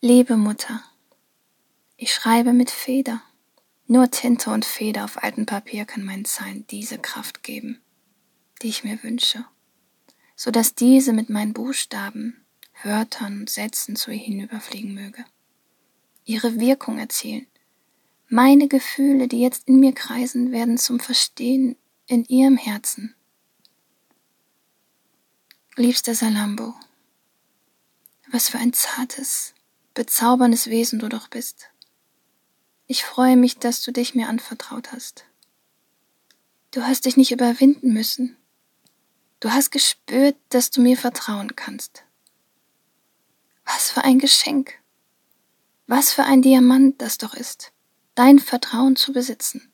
Liebe Mutter, ich schreibe mit Feder. Nur Tinte und Feder auf altem Papier kann meinen Zeilen diese Kraft geben, die ich mir wünsche, so dass diese mit meinen Buchstaben, Wörtern und Sätzen zu ihr hinüberfliegen möge, ihre Wirkung erzielen. Meine Gefühle, die jetzt in mir kreisen, werden zum Verstehen in ihrem Herzen. Liebster Salambo, was für ein zartes, bezauberndes Wesen du doch bist. Ich freue mich, dass du dich mir anvertraut hast. Du hast dich nicht überwinden müssen. Du hast gespürt, dass du mir vertrauen kannst. Was für ein Geschenk. Was für ein Diamant das doch ist, dein Vertrauen zu besitzen.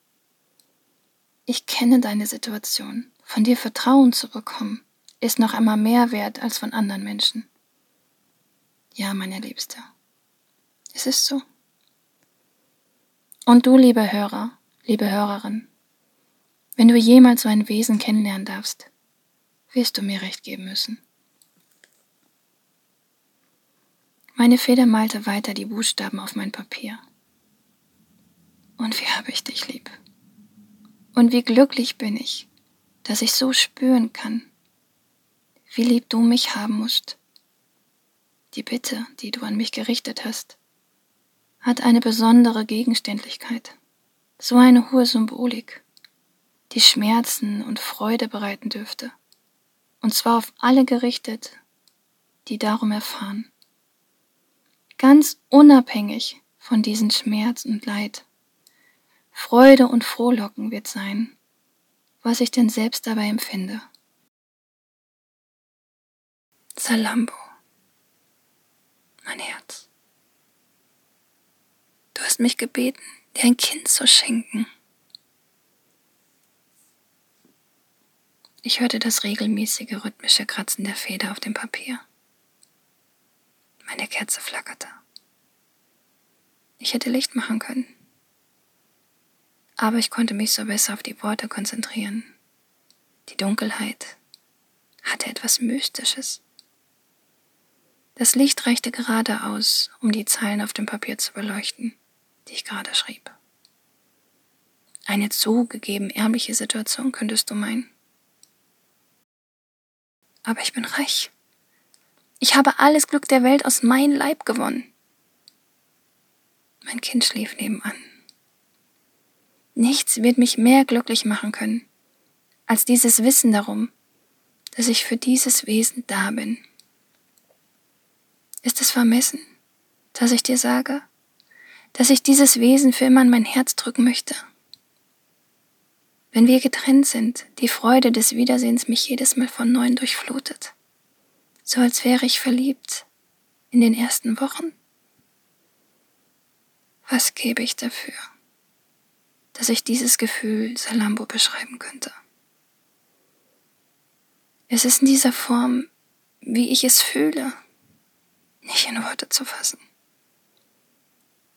Ich kenne deine Situation. Von dir Vertrauen zu bekommen, ist noch einmal mehr wert als von anderen Menschen. Ja, meine Liebste. Es ist so. Und du, liebe Hörer, liebe Hörerin, wenn du jemals so ein Wesen kennenlernen darfst, wirst du mir recht geben müssen. Meine Feder malte weiter die Buchstaben auf mein Papier. Und wie habe ich dich lieb. Und wie glücklich bin ich, dass ich so spüren kann, wie lieb du mich haben musst. Die Bitte, die du an mich gerichtet hast, hat eine besondere Gegenständlichkeit, so eine hohe Symbolik, die Schmerzen und Freude bereiten dürfte, und zwar auf alle gerichtet, die darum erfahren. Ganz unabhängig von diesen Schmerz und Leid. Freude und Frohlocken wird sein, was ich denn selbst dabei empfinde. Salambo, mein Herz. Du hast mich gebeten, dir ein Kind zu schenken. Ich hörte das regelmäßige rhythmische Kratzen der Feder auf dem Papier. Meine Kerze flackerte. Ich hätte Licht machen können. Aber ich konnte mich so besser auf die Worte konzentrieren. Die Dunkelheit hatte etwas Mystisches. Das Licht reichte gerade aus, um die Zeilen auf dem Papier zu beleuchten die ich gerade schrieb. Eine zugegeben ärmliche Situation könntest du meinen. Aber ich bin reich. Ich habe alles Glück der Welt aus meinem Leib gewonnen. Mein Kind schlief nebenan. Nichts wird mich mehr glücklich machen können, als dieses Wissen darum, dass ich für dieses Wesen da bin. Ist es vermessen, dass ich dir sage, dass ich dieses Wesen für immer in mein Herz drücken möchte. Wenn wir getrennt sind, die Freude des Wiedersehens mich jedes Mal von neuem durchflutet, so als wäre ich verliebt in den ersten Wochen. Was gebe ich dafür, dass ich dieses Gefühl Salambo beschreiben könnte? Es ist in dieser Form, wie ich es fühle, nicht in Worte zu fassen.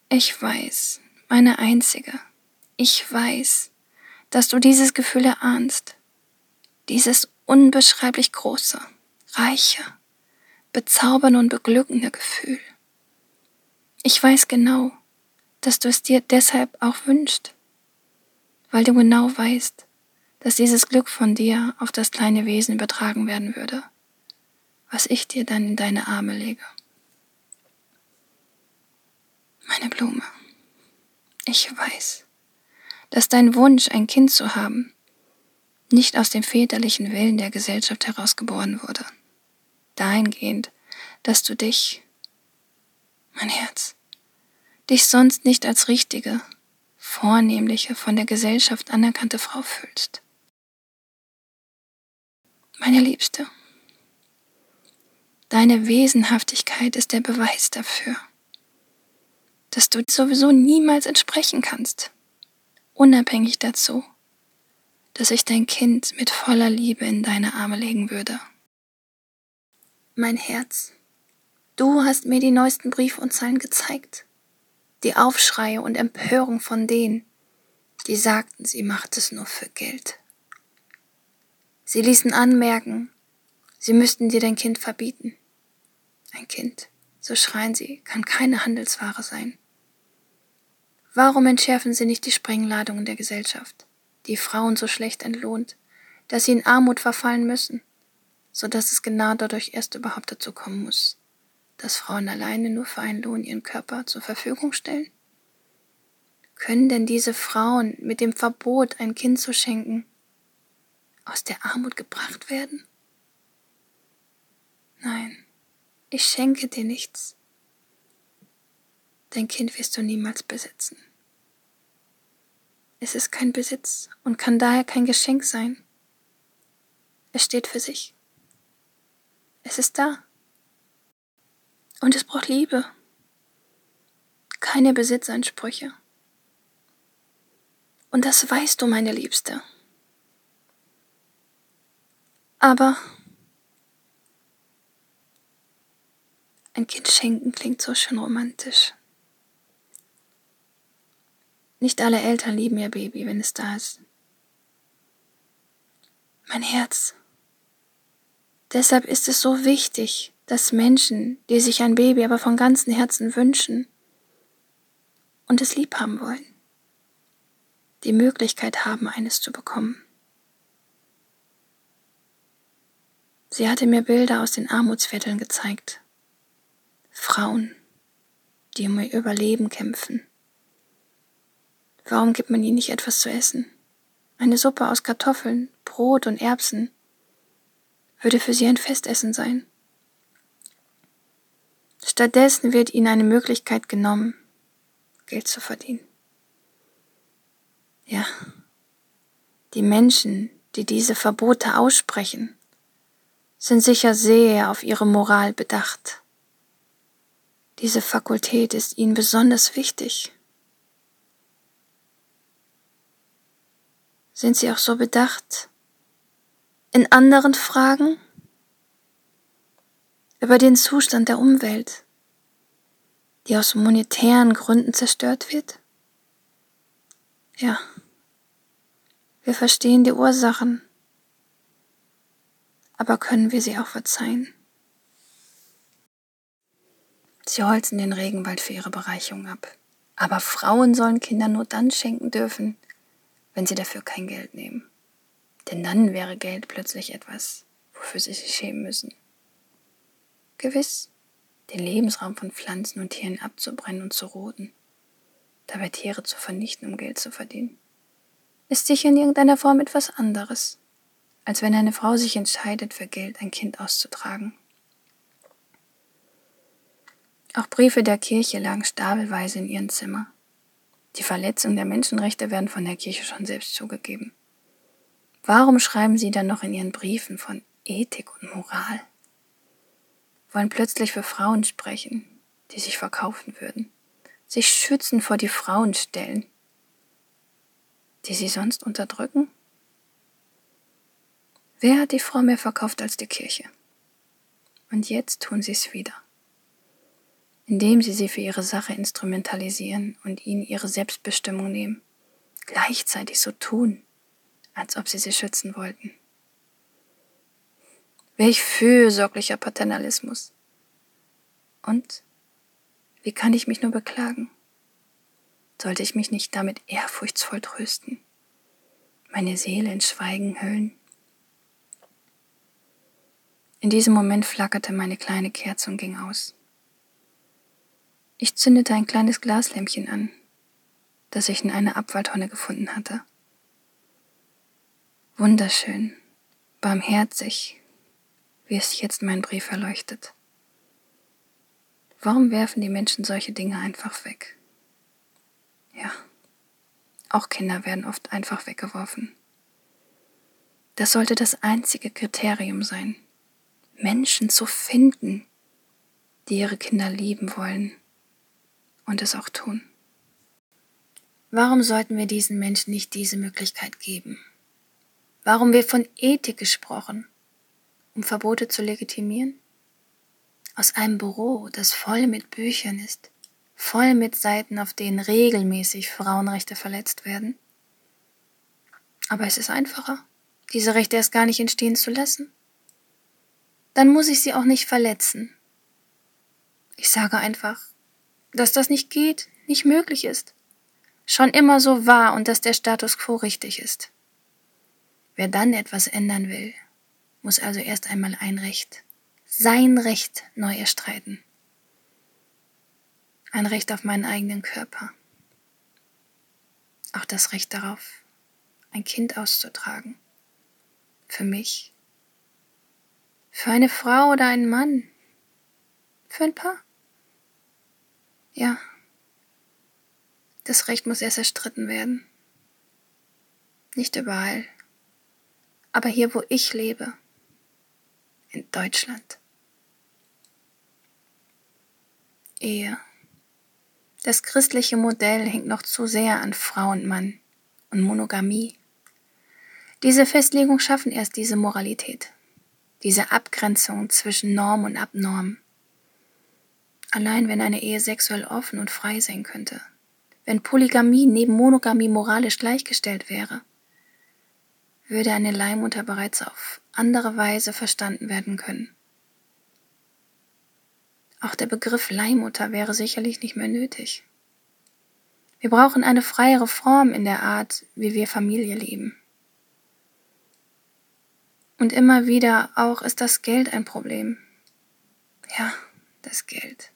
Ich weiß, meine Einzige, ich weiß, dass du dieses Gefühl erahnst, dieses unbeschreiblich große, reiche, bezaubernde und beglückende Gefühl. Ich weiß genau, dass du es dir deshalb auch wünschst, weil du genau weißt, dass dieses Glück von dir auf das kleine Wesen übertragen werden würde, was ich dir dann in deine Arme lege. Meine Blume, ich weiß, dass dein Wunsch, ein Kind zu haben, nicht aus dem väterlichen Willen der Gesellschaft herausgeboren wurde. Dahingehend, dass du dich, mein Herz, dich sonst nicht als richtige, vornehmliche, von der Gesellschaft anerkannte Frau fühlst. Meine Liebste, deine Wesenhaftigkeit ist der Beweis dafür dass du sowieso niemals entsprechen kannst. Unabhängig dazu, dass ich dein Kind mit voller Liebe in deine Arme legen würde. Mein Herz, du hast mir die neuesten Briefe und Zeilen gezeigt. Die Aufschreie und Empörung von denen, die sagten, sie macht es nur für Geld. Sie ließen anmerken, sie müssten dir dein Kind verbieten. Ein Kind so schreien sie, kann keine Handelsware sein. Warum entschärfen sie nicht die Sprengladungen der Gesellschaft, die Frauen so schlecht entlohnt, dass sie in Armut verfallen müssen, so dass es genau dadurch erst überhaupt dazu kommen muss, dass Frauen alleine nur für einen Lohn ihren Körper zur Verfügung stellen? Können denn diese Frauen mit dem Verbot, ein Kind zu schenken, aus der Armut gebracht werden? Nein, ich schenke dir nichts. Dein Kind wirst du niemals besitzen. Es ist kein Besitz und kann daher kein Geschenk sein. Es steht für sich. Es ist da. Und es braucht Liebe. Keine Besitzansprüche. Und das weißt du, meine Liebste. Aber ein Kind schenken klingt so schön romantisch. Nicht alle Eltern lieben ihr Baby, wenn es da ist. Mein Herz. Deshalb ist es so wichtig, dass Menschen, die sich ein Baby aber von ganzem Herzen wünschen und es lieb haben wollen, die Möglichkeit haben, eines zu bekommen. Sie hatte mir Bilder aus den Armutsvierteln gezeigt. Frauen, die um ihr Überleben kämpfen. Warum gibt man ihnen nicht etwas zu essen? Eine Suppe aus Kartoffeln, Brot und Erbsen würde für sie ein Festessen sein. Stattdessen wird ihnen eine Möglichkeit genommen, Geld zu verdienen. Ja, die Menschen, die diese Verbote aussprechen, sind sicher sehr auf ihre Moral bedacht. Diese Fakultät ist ihnen besonders wichtig. Sind sie auch so bedacht in anderen Fragen über den Zustand der Umwelt, die aus monetären Gründen zerstört wird? Ja, wir verstehen die Ursachen, aber können wir sie auch verzeihen? Sie holzen den Regenwald für ihre Bereicherung ab. Aber Frauen sollen Kinder nur dann schenken dürfen, wenn sie dafür kein Geld nehmen. Denn dann wäre Geld plötzlich etwas, wofür sie sich schämen müssen. Gewiss, den Lebensraum von Pflanzen und Tieren abzubrennen und zu roden, dabei Tiere zu vernichten, um Geld zu verdienen, ist sicher in irgendeiner Form etwas anderes, als wenn eine Frau sich entscheidet, für Geld ein Kind auszutragen. Auch Briefe der Kirche lagen stapelweise in ihrem Zimmer. Die Verletzung der Menschenrechte werden von der Kirche schon selbst zugegeben. Warum schreiben sie dann noch in ihren Briefen von Ethik und Moral? Wollen plötzlich für Frauen sprechen, die sich verkaufen würden, sich schützen vor die Frauen stellen, die sie sonst unterdrücken? Wer hat die Frau mehr verkauft als die Kirche? Und jetzt tun sie es wieder indem sie sie für ihre Sache instrumentalisieren und ihnen ihre Selbstbestimmung nehmen, gleichzeitig so tun, als ob sie sie schützen wollten. Welch fürsorglicher Paternalismus. Und wie kann ich mich nur beklagen? Sollte ich mich nicht damit ehrfurchtsvoll trösten, meine Seele in Schweigen hüllen? In diesem Moment flackerte meine kleine Kerze und ging aus. Ich zündete ein kleines Glaslämpchen an, das ich in einer Abfalltonne gefunden hatte. Wunderschön, barmherzig, wie es jetzt mein Brief erleuchtet. Warum werfen die Menschen solche Dinge einfach weg? Ja, auch Kinder werden oft einfach weggeworfen. Das sollte das einzige Kriterium sein, Menschen zu finden, die ihre Kinder lieben wollen und es auch tun. Warum sollten wir diesen Menschen nicht diese Möglichkeit geben? Warum wird von Ethik gesprochen, um Verbote zu legitimieren? Aus einem Büro, das voll mit Büchern ist, voll mit Seiten, auf denen regelmäßig Frauenrechte verletzt werden? Aber es ist einfacher, diese Rechte erst gar nicht entstehen zu lassen. Dann muss ich sie auch nicht verletzen. Ich sage einfach, dass das nicht geht, nicht möglich ist, schon immer so war und dass der Status quo richtig ist. Wer dann etwas ändern will, muss also erst einmal ein Recht, sein Recht neu erstreiten. Ein Recht auf meinen eigenen Körper. Auch das Recht darauf, ein Kind auszutragen. Für mich. Für eine Frau oder einen Mann. Für ein Paar. Ja. Das Recht muss erst erstritten werden. Nicht überall. Aber hier, wo ich lebe. In Deutschland. Ehe. Das christliche Modell hängt noch zu sehr an Frau und Mann und Monogamie. Diese Festlegungen schaffen erst diese Moralität, diese Abgrenzung zwischen Norm und Abnorm. Allein wenn eine Ehe sexuell offen und frei sein könnte, wenn Polygamie neben Monogamie moralisch gleichgestellt wäre, würde eine Leihmutter bereits auf andere Weise verstanden werden können. Auch der Begriff Leihmutter wäre sicherlich nicht mehr nötig. Wir brauchen eine freiere Form in der Art, wie wir Familie leben. Und immer wieder auch ist das Geld ein Problem. Ja, das Geld.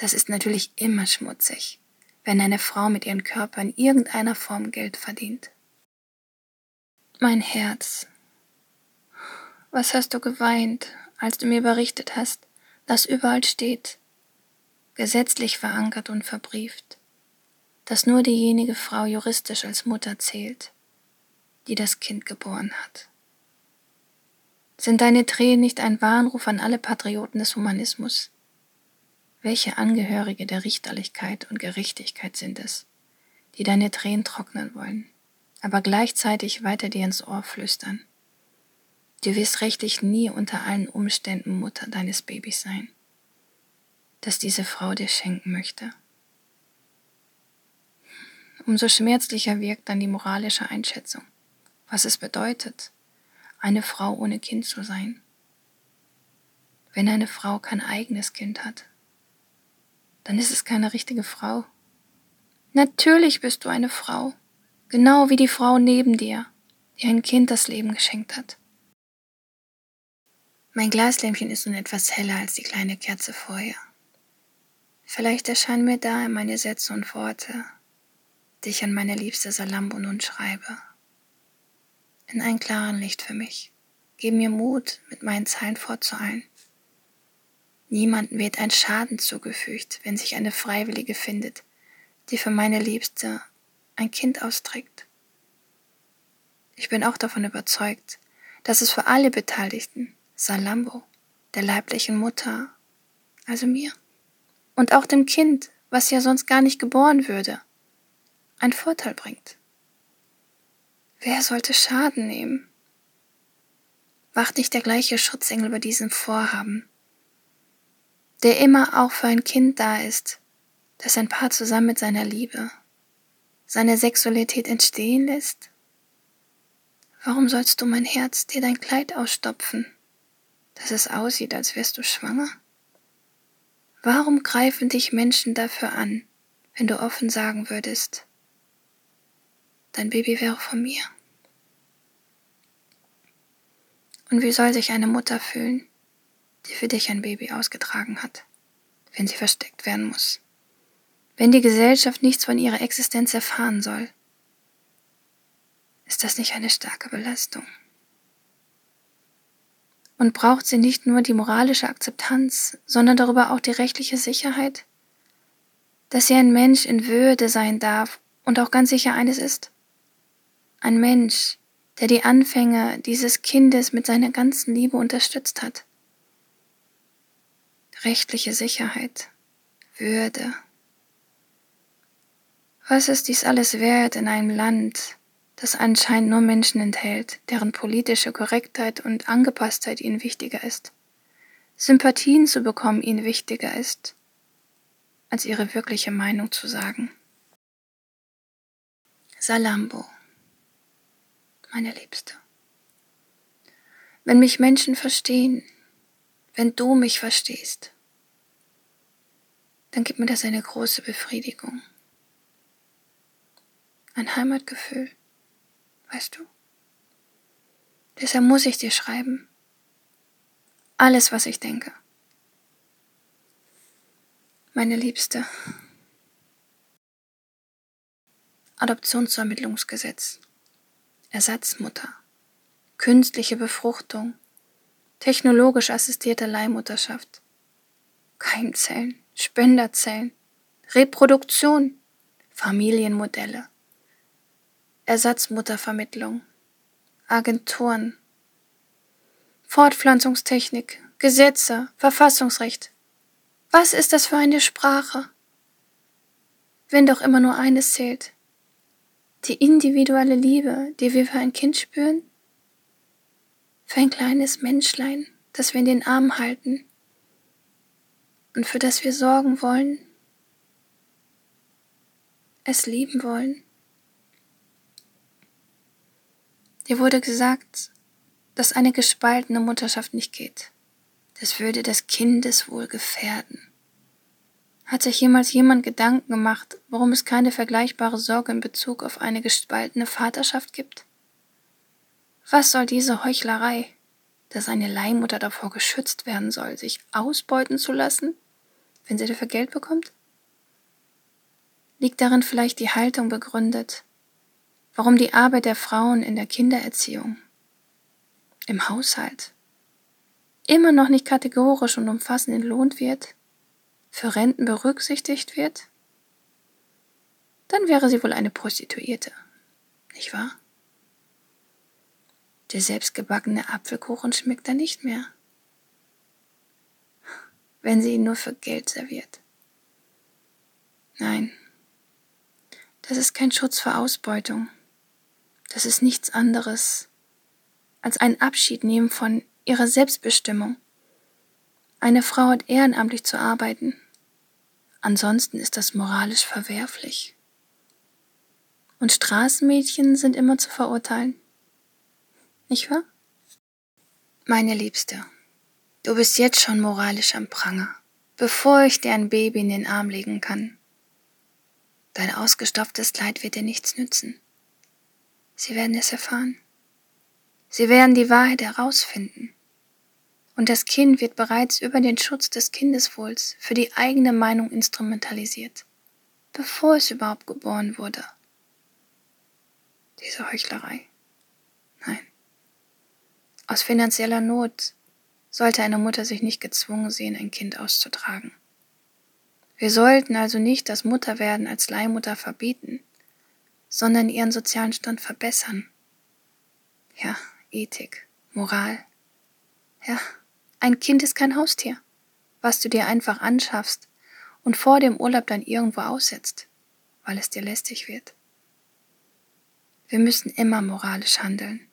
Das ist natürlich immer schmutzig, wenn eine Frau mit ihrem Körper in irgendeiner Form Geld verdient. Mein Herz. Was hast du geweint, als du mir berichtet hast, dass überall steht, gesetzlich verankert und verbrieft, dass nur diejenige Frau juristisch als Mutter zählt, die das Kind geboren hat. Sind deine Tränen nicht ein Warnruf an alle Patrioten des Humanismus? Welche Angehörige der Richterlichkeit und Gerechtigkeit sind es, die deine Tränen trocknen wollen, aber gleichzeitig weiter dir ins Ohr flüstern? Du wirst rechtlich nie unter allen Umständen Mutter deines Babys sein, das diese Frau dir schenken möchte. Umso schmerzlicher wirkt dann die moralische Einschätzung, was es bedeutet, eine Frau ohne Kind zu sein. Wenn eine Frau kein eigenes Kind hat, dann ist es keine richtige Frau. Natürlich bist du eine Frau, genau wie die Frau neben dir, die ein Kind das Leben geschenkt hat. Mein Glaslämpchen ist nun etwas heller als die kleine Kerze vorher. Vielleicht erscheinen mir da meine Sätze und Worte, die ich an meine liebste Salambo nun schreibe. In ein klaren Licht für mich. Geben mir Mut, mit meinen Zeilen fortzueilen. Niemandem wird ein Schaden zugefügt, wenn sich eine Freiwillige findet, die für meine Liebste ein Kind austrägt. Ich bin auch davon überzeugt, dass es für alle Beteiligten Salambo, der leiblichen Mutter, also mir. Und auch dem Kind, was ja sonst gar nicht geboren würde, ein Vorteil bringt. Wer sollte Schaden nehmen? Wacht nicht der gleiche Schutzengel bei diesem Vorhaben, der immer auch für ein Kind da ist, das ein Paar zusammen mit seiner Liebe, seine Sexualität entstehen lässt? Warum sollst du mein Herz dir dein Kleid ausstopfen? dass es aussieht, als wärst du schwanger? Warum greifen dich Menschen dafür an, wenn du offen sagen würdest, dein Baby wäre von mir? Und wie soll sich eine Mutter fühlen, die für dich ein Baby ausgetragen hat, wenn sie versteckt werden muss? Wenn die Gesellschaft nichts von ihrer Existenz erfahren soll? Ist das nicht eine starke Belastung? Und braucht sie nicht nur die moralische Akzeptanz, sondern darüber auch die rechtliche Sicherheit? Dass sie ein Mensch in Würde sein darf und auch ganz sicher eines ist? Ein Mensch, der die Anfänge dieses Kindes mit seiner ganzen Liebe unterstützt hat. Rechtliche Sicherheit, Würde. Was ist dies alles wert in einem Land, das anscheinend nur Menschen enthält, deren politische Korrektheit und Angepasstheit ihnen wichtiger ist, Sympathien zu bekommen ihnen wichtiger ist, als ihre wirkliche Meinung zu sagen. Salambo, meine Liebste. Wenn mich Menschen verstehen, wenn du mich verstehst, dann gibt mir das eine große Befriedigung. Ein Heimatgefühl, weißt du? Deshalb muss ich dir schreiben. Alles, was ich denke. Meine Liebste. Adoptionsvermittlungsgesetz. Ersatzmutter. Künstliche Befruchtung. Technologisch assistierte Leihmutterschaft. Keimzellen. Spenderzellen. Reproduktion. Familienmodelle. Ersatzmuttervermittlung. Agenturen, Fortpflanzungstechnik, Gesetze, Verfassungsrecht. Was ist das für eine Sprache? Wenn doch immer nur eines zählt. Die individuelle Liebe, die wir für ein Kind spüren? Für ein kleines Menschlein, das wir in den Arm halten und für das wir sorgen wollen, es lieben wollen. Dir wurde gesagt, dass eine gespaltene Mutterschaft nicht geht. Das würde das Kindeswohl gefährden. Hat sich jemals jemand Gedanken gemacht, warum es keine vergleichbare Sorge in Bezug auf eine gespaltene Vaterschaft gibt? Was soll diese Heuchlerei, dass eine Leihmutter davor geschützt werden soll, sich ausbeuten zu lassen, wenn sie dafür Geld bekommt? Liegt darin vielleicht die Haltung begründet, warum die Arbeit der Frauen in der Kindererziehung, im Haushalt, immer noch nicht kategorisch und umfassend entlohnt wird, für Renten berücksichtigt wird, dann wäre sie wohl eine Prostituierte, nicht wahr? Der selbstgebackene Apfelkuchen schmeckt dann nicht mehr, wenn sie ihn nur für Geld serviert. Nein, das ist kein Schutz vor Ausbeutung das ist nichts anderes als ein Abschied nehmen von ihrer Selbstbestimmung. Eine Frau hat ehrenamtlich zu arbeiten. Ansonsten ist das moralisch verwerflich. Und Straßenmädchen sind immer zu verurteilen. Nicht wahr? Meine Liebste, du bist jetzt schon moralisch am Pranger, bevor ich dir ein Baby in den Arm legen kann. Dein ausgestopftes Kleid wird dir nichts nützen. Sie werden es erfahren. Sie werden die Wahrheit herausfinden. Und das Kind wird bereits über den Schutz des Kindeswohls für die eigene Meinung instrumentalisiert, bevor es überhaupt geboren wurde. Diese Heuchlerei. Aus finanzieller Not sollte eine Mutter sich nicht gezwungen sehen, ein Kind auszutragen. Wir sollten also nicht das Mutterwerden als Leihmutter verbieten, sondern ihren sozialen Stand verbessern. Ja, Ethik, Moral. Ja, ein Kind ist kein Haustier, was du dir einfach anschaffst und vor dem Urlaub dann irgendwo aussetzt, weil es dir lästig wird. Wir müssen immer moralisch handeln.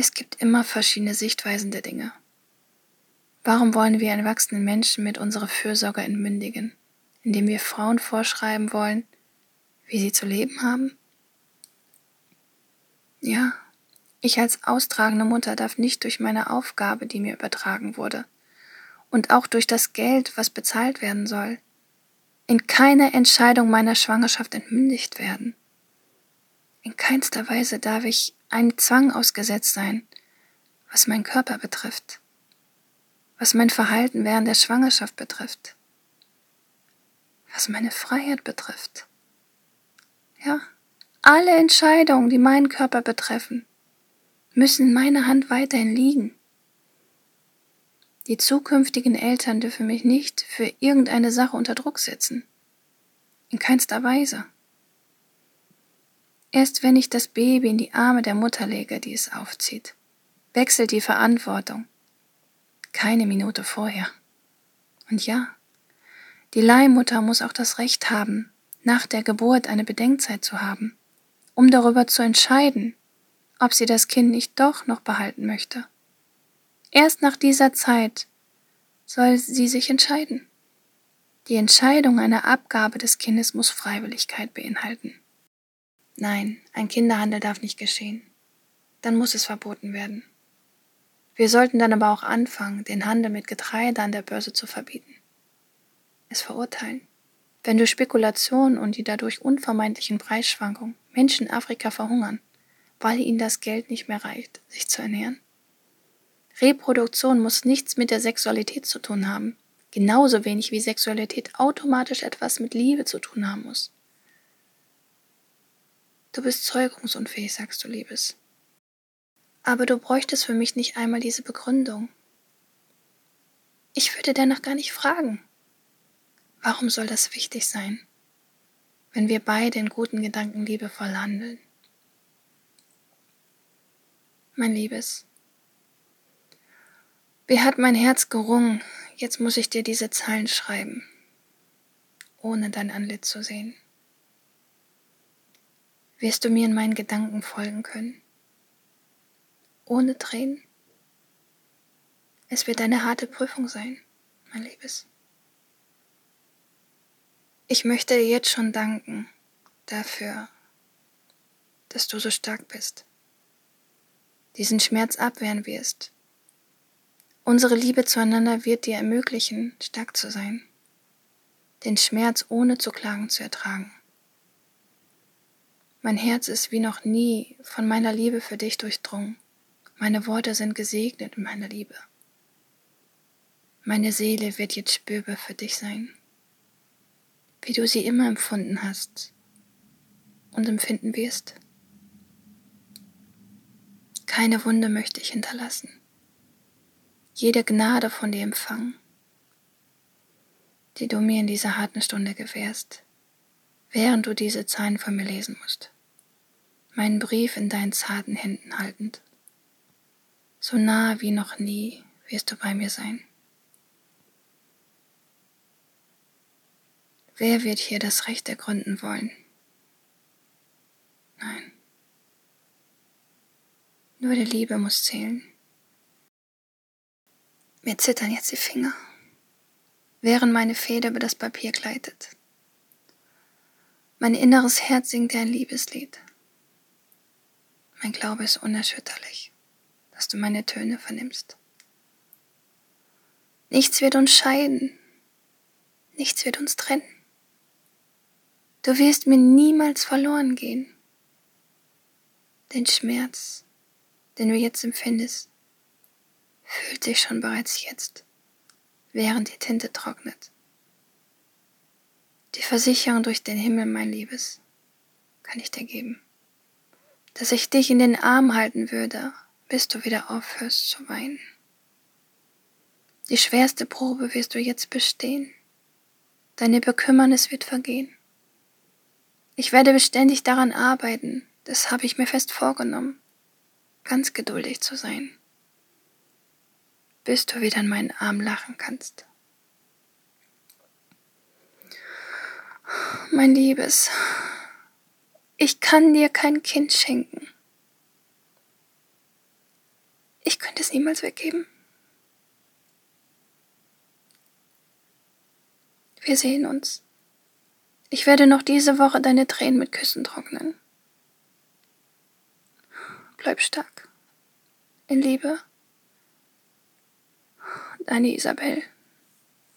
Es gibt immer verschiedene Sichtweisen der Dinge. Warum wollen wir erwachsenen Menschen mit unserer Fürsorge entmündigen, indem wir Frauen vorschreiben wollen, wie sie zu leben haben? Ja, ich als austragende Mutter darf nicht durch meine Aufgabe, die mir übertragen wurde, und auch durch das Geld, was bezahlt werden soll, in keiner Entscheidung meiner Schwangerschaft entmündigt werden. In keinster Weise darf ich einem Zwang ausgesetzt sein, was mein Körper betrifft, was mein Verhalten während der Schwangerschaft betrifft, was meine Freiheit betrifft. Ja, alle Entscheidungen, die meinen Körper betreffen, müssen in meiner Hand weiterhin liegen. Die zukünftigen Eltern dürfen mich nicht für irgendeine Sache unter Druck setzen. In keinster Weise. Erst wenn ich das Baby in die Arme der Mutter lege, die es aufzieht, wechselt die Verantwortung. Keine Minute vorher. Und ja, die Leihmutter muss auch das Recht haben, nach der Geburt eine Bedenkzeit zu haben, um darüber zu entscheiden, ob sie das Kind nicht doch noch behalten möchte. Erst nach dieser Zeit soll sie sich entscheiden. Die Entscheidung einer Abgabe des Kindes muss Freiwilligkeit beinhalten. Nein, ein Kinderhandel darf nicht geschehen. Dann muss es verboten werden. Wir sollten dann aber auch anfangen, den Handel mit Getreide an der Börse zu verbieten. es verurteilen. Wenn durch Spekulationen und die dadurch unvermeidlichen Preisschwankungen Menschen in Afrika verhungern, weil ihnen das Geld nicht mehr reicht, sich zu ernähren. Reproduktion muss nichts mit der Sexualität zu tun haben, genauso wenig wie Sexualität automatisch etwas mit Liebe zu tun haben muss. Du bist zeugungsunfähig, sagst du, Liebes. Aber du bräuchtest für mich nicht einmal diese Begründung. Ich würde danach gar nicht fragen. Warum soll das wichtig sein, wenn wir beide in guten Gedanken liebevoll handeln? Mein Liebes, wie hat mein Herz gerungen, jetzt muss ich dir diese Zeilen schreiben, ohne dein Antlitz zu sehen. Wirst du mir in meinen Gedanken folgen können? Ohne Tränen? Es wird eine harte Prüfung sein, mein Liebes. Ich möchte dir jetzt schon danken dafür, dass du so stark bist, diesen Schmerz abwehren wirst. Unsere Liebe zueinander wird dir ermöglichen, stark zu sein, den Schmerz ohne zu klagen zu ertragen. Mein Herz ist wie noch nie von meiner Liebe für dich durchdrungen. Meine Worte sind gesegnet in meiner Liebe. Meine Seele wird jetzt spürbar für dich sein, wie du sie immer empfunden hast und empfinden wirst. Keine Wunde möchte ich hinterlassen. Jede Gnade von dir empfangen, die du mir in dieser harten Stunde gewährst während du diese Zeilen von mir lesen musst, meinen Brief in deinen zarten Händen haltend. So nah wie noch nie wirst du bei mir sein. Wer wird hier das Recht ergründen wollen? Nein. Nur die Liebe muss zählen. Mir zittern jetzt die Finger, während meine Feder über das Papier gleitet. Mein inneres Herz singt dir ein Liebeslied. Mein Glaube ist unerschütterlich, dass du meine Töne vernimmst. Nichts wird uns scheiden, nichts wird uns trennen. Du wirst mir niemals verloren gehen. Den Schmerz, den du jetzt empfindest, fühlt sich schon bereits jetzt, während die Tinte trocknet. Die Versicherung durch den Himmel, mein Liebes, kann ich dir geben, dass ich dich in den Arm halten würde, bis du wieder aufhörst zu weinen. Die schwerste Probe wirst du jetzt bestehen. Deine Bekümmernis wird vergehen. Ich werde beständig daran arbeiten, das habe ich mir fest vorgenommen, ganz geduldig zu sein, bis du wieder in meinen Arm lachen kannst. Mein Liebes, ich kann dir kein Kind schenken. Ich könnte es niemals weggeben. Wir sehen uns. Ich werde noch diese Woche deine Tränen mit Küssen trocknen. Bleib stark. In Liebe. Deine Isabel.